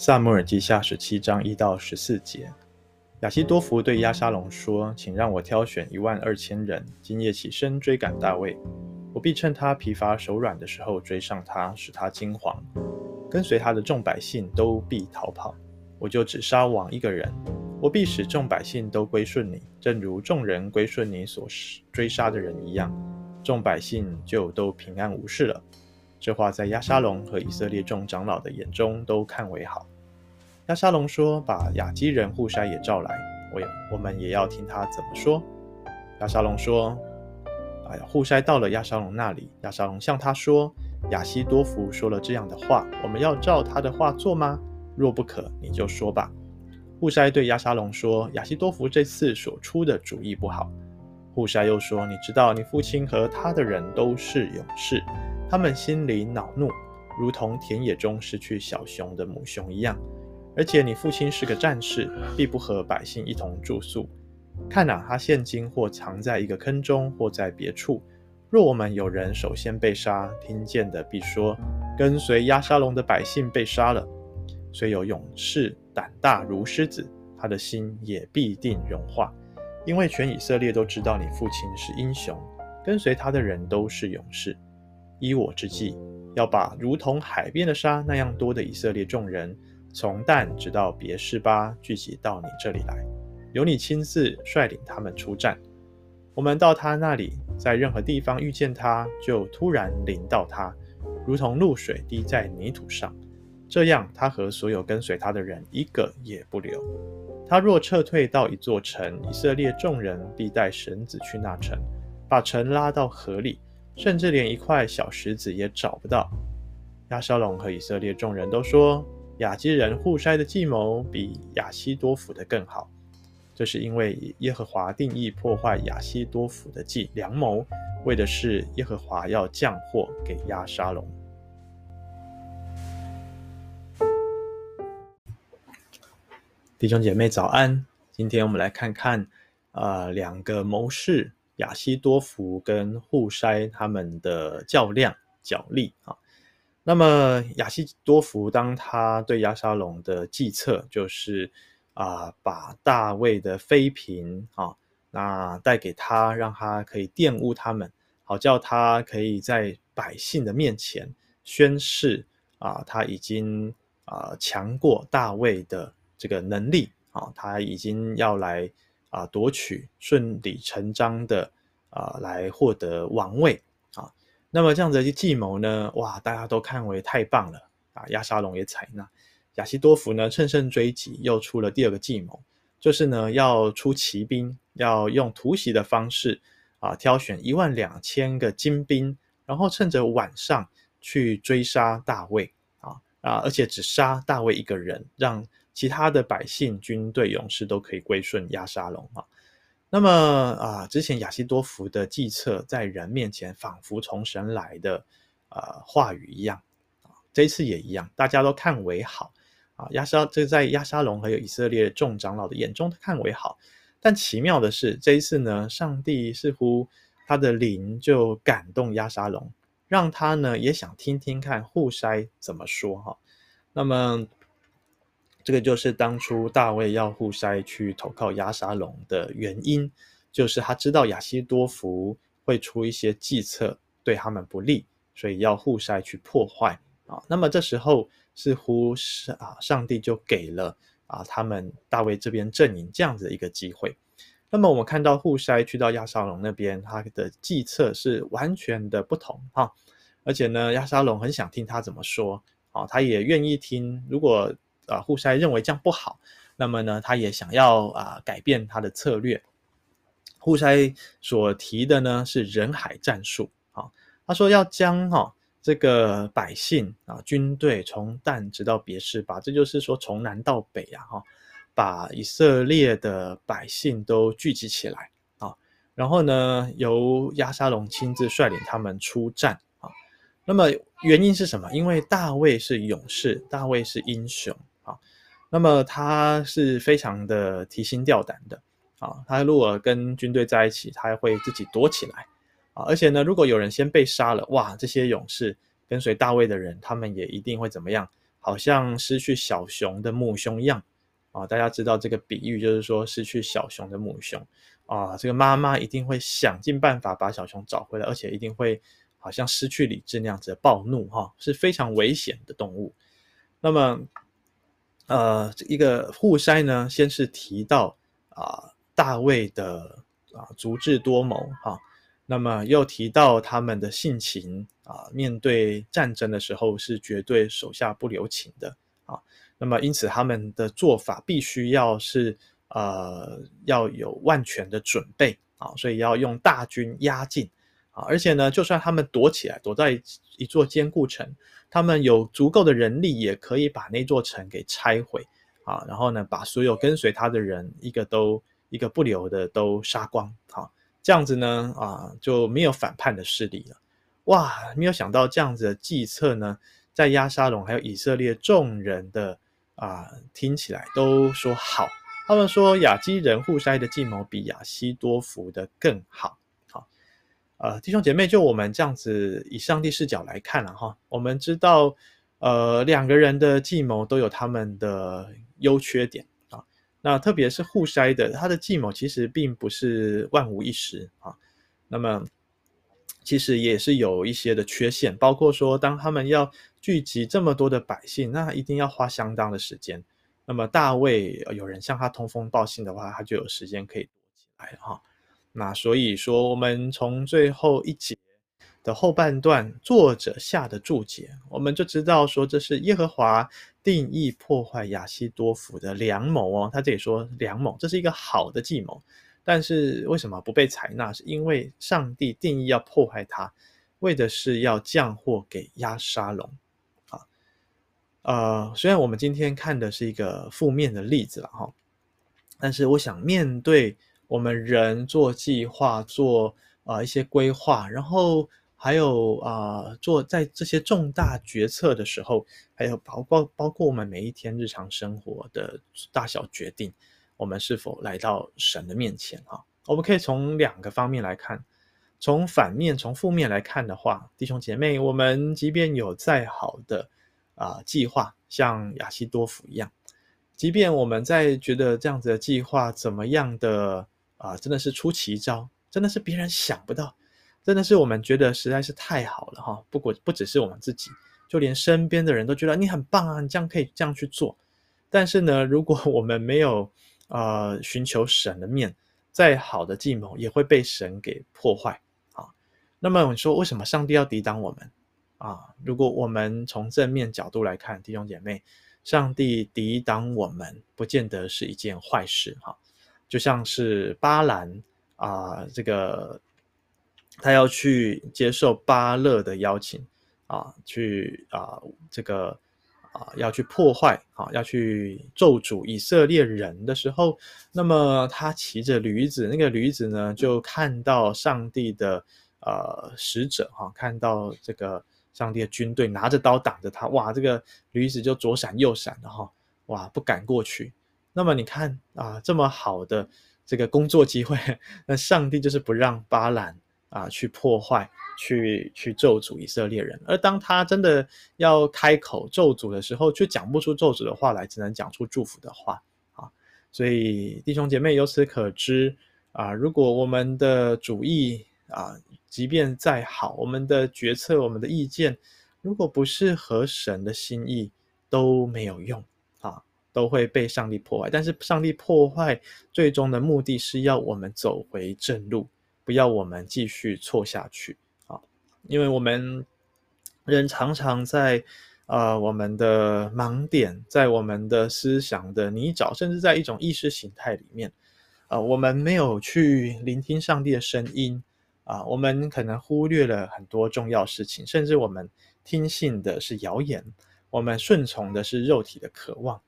撒母耳记下十七章一到十四节，亚西多弗对亚沙龙说：“请让我挑选一万二千人，今夜起身追赶大卫。我必趁他疲乏手软的时候追上他，使他惊惶。跟随他的众百姓都必逃跑。我就只杀王一个人。我必使众百姓都归顺你，正如众人归顺你所追杀的人一样。众百姓就都平安无事了。”这话在亚沙龙和以色列众长老的眼中都看为好。亚沙龙说：“把亚基人户筛也召来，我也我们也要听他怎么说。”亚沙龙说：“哎呀，户筛到了亚沙龙那里，亚沙龙向他说：‘亚希多弗说了这样的话，我们要照他的话做吗？若不可，你就说吧。’户筛对亚沙龙说：‘亚希多弗这次所出的主意不好。’户筛又说：‘你知道，你父亲和他的人都是勇士。’他们心里恼怒，如同田野中失去小熊的母熊一样。而且你父亲是个战士，必不和百姓一同住宿。看哪，他现今或藏在一个坑中，或在别处。若我们有人首先被杀，听见的必说：跟随押沙龙的百姓被杀了。虽有勇士胆大如狮子，他的心也必定融化，因为全以色列都知道你父亲是英雄，跟随他的人都是勇士。依我之计，要把如同海边的沙那样多的以色列众人，从但直到别是巴聚集到你这里来，由你亲自率领他们出战。我们到他那里，在任何地方遇见他，就突然临到他，如同露水滴在泥土上，这样他和所有跟随他的人一个也不留。他若撤退到一座城，以色列众人必带绳子去那城，把城拉到河里。甚至连一块小石子也找不到。亚沙龙和以色列众人都说，亚基人户筛的计谋比亚希多福的更好。这是因为耶和华定义破坏亚希多福的计良谋，为的是耶和华要降祸给亚沙龙。弟兄姐妹早安，今天我们来看看，呃，两个谋士。亚希多福跟户筛他们的较量角力啊，那么亚西多弗当他对亚沙龙的计策就是啊，把大卫的妃嫔啊，那带给他，让他可以玷污他们，好叫他可以在百姓的面前宣示啊，他已经啊强过大卫的这个能力啊，他已经要来。啊，夺取顺理成章的啊，来获得王位。那么这样子的计谋呢，哇，大家都看为太棒了啊。亚沙龙也采纳，亚西多弗呢，乘胜追击，又出了第二个计谋，就是呢要出奇兵，要用突袭的方式啊，挑选一万两千个精兵，然后趁着晚上去追杀大卫啊啊，而且只杀大卫一个人，让。其他的百姓、军队、勇士都可以归顺亚沙龙啊。那么啊，之前亚希多弗的计策在人面前仿佛从神来的啊话语一样啊，这一次也一样，大家都看为好啊。亚沙这在亚沙龙还有以色列众长老的眼中看为好，但奇妙的是这一次呢，上帝似乎他的灵就感动亚沙龙，让他呢也想听听看户筛怎么说哈。那么。这个就是当初大卫要户筛去投靠亚沙龙的原因，就是他知道亚西多弗会出一些计策对他们不利，所以要户筛去破坏啊。那么这时候似乎是啊，上帝就给了啊他们大卫这边阵营这样子的一个机会。那么我们看到户筛去到亚沙龙那边，他的计策是完全的不同哈，而且呢，亚沙龙很想听他怎么说啊，他也愿意听，如果。啊，户筛认为这样不好，那么呢，他也想要啊改变他的策略。户筛所提的呢是人海战术啊，他说要将哈、这个百姓啊军队从但直到别是吧，这就是说从南到北啊哈，把以色列的百姓都聚集起来啊，然后呢由亚沙龙亲自率领他们出战啊。那么原因是什么？因为大卫是勇士，大卫是英雄。那么他是非常的提心吊胆的啊！他如果跟军队在一起，他会自己躲起来啊！而且呢，如果有人先被杀了，哇，这些勇士跟随大卫的人，他们也一定会怎么样好像失去小熊的母熊一样啊。大家知道这个比喻，就是说失去小熊的母熊啊，这个妈妈一定会想尽办法把小熊找回来，而且一定会好像失去理智那样子的暴怒哈、是非常危险的动物。那么，呃，一个户筛呢，先是提到啊，大卫的啊足智多谋哈。那么又提到他们的性情啊，面对战争的时候是绝对手下不留情的啊。那么因此他们的做法必须要是呃要有万全的准备啊，所以要用大军压境啊。而且呢，就算他们躲起来，躲在一座坚固城，他们有足够的人力，也可以把那座城给拆毁啊。然后呢，把所有跟随他的人一个都一个不留的都杀光啊。这样子呢，啊，就没有反叛的势力了。哇，没有想到这样子的计策呢，在亚沙龙还有以色列众人的啊听起来都说好。他们说亚基人户筛的计谋比亚希多弗的更好。呃，弟兄姐妹，就我们这样子以上帝视角来看了哈，我们知道，呃，两个人的计谋都有他们的优缺点啊。那特别是户筛的，他的计谋其实并不是万无一失啊。那么，其实也是有一些的缺陷，包括说，当他们要聚集这么多的百姓，那一定要花相当的时间。那么大卫有人向他通风报信的话，他就有时间可以躲起来哈。那所以说，我们从最后一节的后半段，作者下的注解，我们就知道说，这是耶和华。定义破坏亚希多弗的良谋哦，他这里说良谋，这是一个好的计谋，但是为什么不被采纳？是因为上帝定义要破坏他，为的是要降祸给押沙龙啊。呃，虽然我们今天看的是一个负面的例子了哈，但是我想面对我们人做计划、做啊、一些规划，然后。还有啊、做在这些重大决策的时候，还有包括包括我们每一天日常生活的大小决定，我们是否来到神的面前啊？我们可以从两个方面来看，从反面、从负面来看的话，弟兄姐妹，我们即便有再好的啊、呃、计划，像亚西多夫一样，即便我们在觉得这样子的计划怎么样的啊、真的是出奇招，真的是别人想不到。真的是我们觉得实在是太好了哈！不过不只是我们自己，就连身边的人都觉得你很棒啊，你这样可以这样去做。但是呢，如果我们没有呃寻求神的面，再好的计谋也会被神给破坏啊。那么你说为什么上帝要抵挡我们啊？如果我们从正面角度来看，弟兄姐妹，上帝抵挡我们不见得是一件坏事哈。就像是巴兰啊，这个。他要去接受巴勒的邀请啊，去啊这个啊要去破坏啊，要去咒诅以色列人的时候，那么他骑着驴子，那个驴子呢就看到上帝的呃使者哈、看到这个上帝的军队拿着刀挡着他，哇，这个驴子就左闪右闪的哈，哇，不敢过去。那么你看啊，这么好的这个工作机会，那上帝就是不让巴兰。啊，去破坏，去去咒诅以色列人。而当他真的要开口咒诅的时候，却讲不出咒诅的话来，只能讲出祝福的话啊。所以弟兄姐妹，由此可知啊，如果我们的主意啊，即便再好，我们的决策、我们的意见，如果不是合神的心意，都没有用，都会被上帝破坏。但是上帝破坏最终的目的是要我们走回正路。不要我们继续错下去啊！因为我们人常常在呃我们的盲点，在我们的思想的泥沼，甚至在一种意识形态里面啊、呃，我们没有去聆听上帝的声音啊、我们可能忽略了很多重要事情，甚至我们听信的是谣言，我们顺从的是肉体的渴望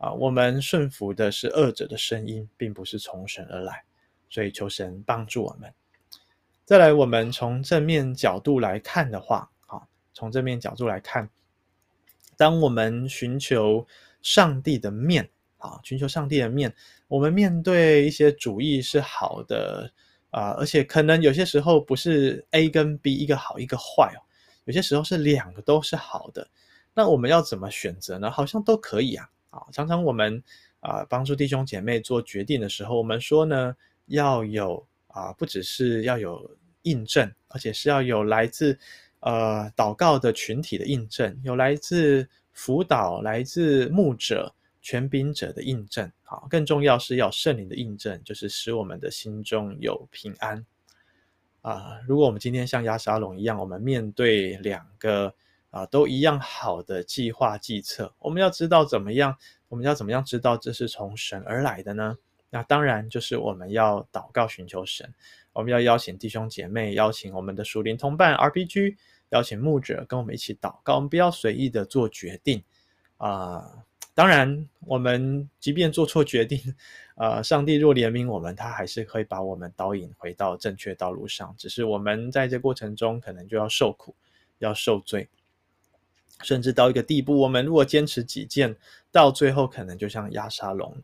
啊、我们顺服的是恶者的声音，并不是从神而来，所以求神帮助我们。再来，我们从正面角度来看的话，啊，从正面角度来看，当我们寻求上帝的面，啊，寻求上帝的面，我们面对一些主意是好的，啊，而且可能有些时候不是 A 跟 B 一个好一个坏哦，有些时候是两个都是好的，那我们要怎么选择呢？好像都可以啊。啊，常常我们啊帮助弟兄姐妹做决定的时候，我们说呢，要有啊，不只是要有印证，而且是要有来自呃祷告的群体的印证，有来自辅导、来自牧者、权柄者的印证。好，更重要是要圣灵的印证，就是使我们的心中有平安。啊，如果我们今天像亚沙龙一样，我们面对两个啊都一样好的计划计策，我们要知道怎么样，我们要怎么样知道这是从神而来的呢？那当然就是我们要祷告寻求神，我们要邀请弟兄姐妹，邀请我们的属灵同伴 RPG，邀请牧者跟我们一起祷告，我们不要随意的做决定啊。当然，我们即便做错决定，呃，上帝若怜悯我们，他还是会把我们导引回到正确道路上。只是我们在这过程中，可能就要受苦，要受罪，甚至到一个地步，我们如果坚持己见，到最后可能就像押沙龙，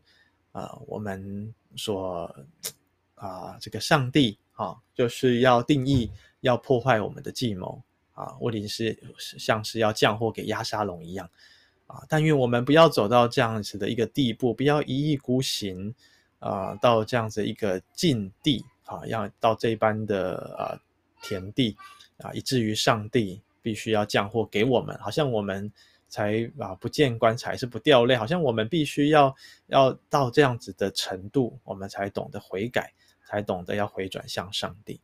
啊、我们说啊、这个上帝啊，就是要定义，要破坏我们的计谋啊，问题是像是要降祸给押沙龙一样。啊！但愿我们不要走到这样子的一个地步，不要一意孤行，啊、到这样子一个境地，啊，要到这般的啊、田地啊，以至于上帝必须要降祸给我们，好像我们才啊不见棺材是不掉泪，好像我们必须要要到这样子的程度，我们才懂得悔改，才懂得要回转向上帝。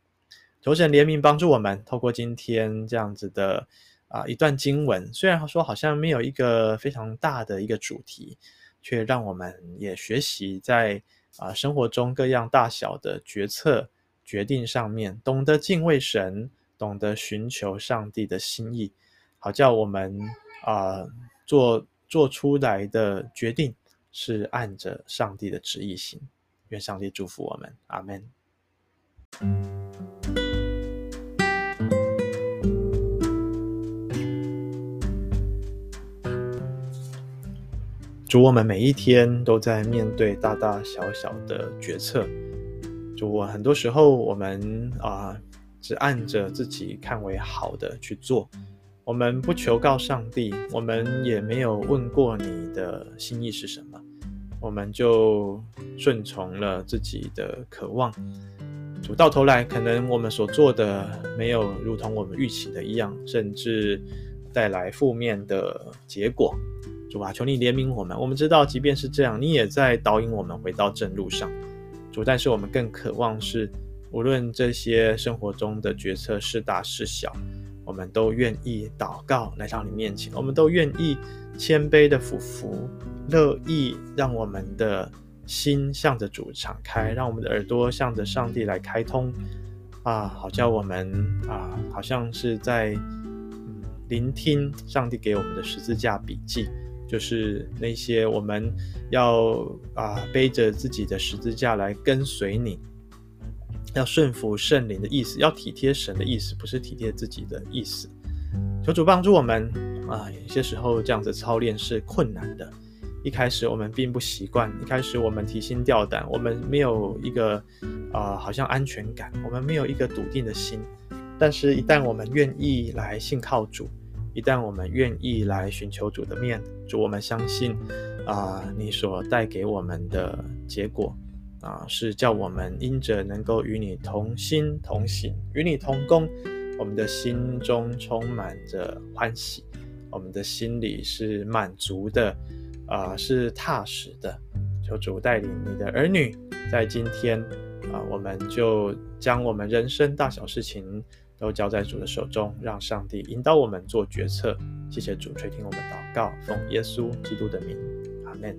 求神怜悯帮助我们，透过今天这样子的。啊，一段经文，虽然说好像没有一个非常大的一个主题，却让我们也学习在啊生活中各样大小的决策决定上面，懂得敬畏神，懂得寻求上帝的心意，好叫我们啊做做出来的决定是按着上帝的旨意行。愿上帝祝福我们，阿门。主，我们每一天都在面对大大小小的决策。主，我很多时候我们啊、只按着自己看为好的去做，我们不求告上帝，我们也没有问过你的心意是什么，我们就顺从了自己的渴望。主，到头来可能我们所做的没有如同我们预期的一样，甚至带来负面的结果。主啊，求你怜悯我们。我们知道，即便是这样，你也在导引我们回到正路上。主，但是我们更渴望是，无论这些生活中的决策是大是小，我们都愿意祷告来到你面前，我们都愿意谦卑的俯伏，乐意让我们的心向着主敞开，让我们的耳朵向着上帝来开通啊，好叫我们啊，好像是在嗯聆听上帝给我们的十字架笔记。就是那些我们要啊背着自己的十字架来跟随你，要顺服圣灵的意思，要体贴神的意思，不是体贴自己的意思。求主帮助我们啊！有些时候这样子操练是困难的，一开始我们并不习惯，一开始我们提心吊胆，我们没有一个啊好像安全感，我们没有一个笃定的心。但是，一旦我们愿意来信靠主。一旦我们愿意来寻求主的面，主，我们相信啊、你所带给我们的结果啊、是叫我们因着能够与你同心同行，与你同工，我们的心中充满着欢喜，我们的心里是满足的，啊、是踏实的。求主带领你的儿女，在今天啊、我们就将我们人生大小事情。都交在主的手中，让上帝引导我们做决策。谢谢主垂听我们祷告，奉耶稣基督的名，阿门。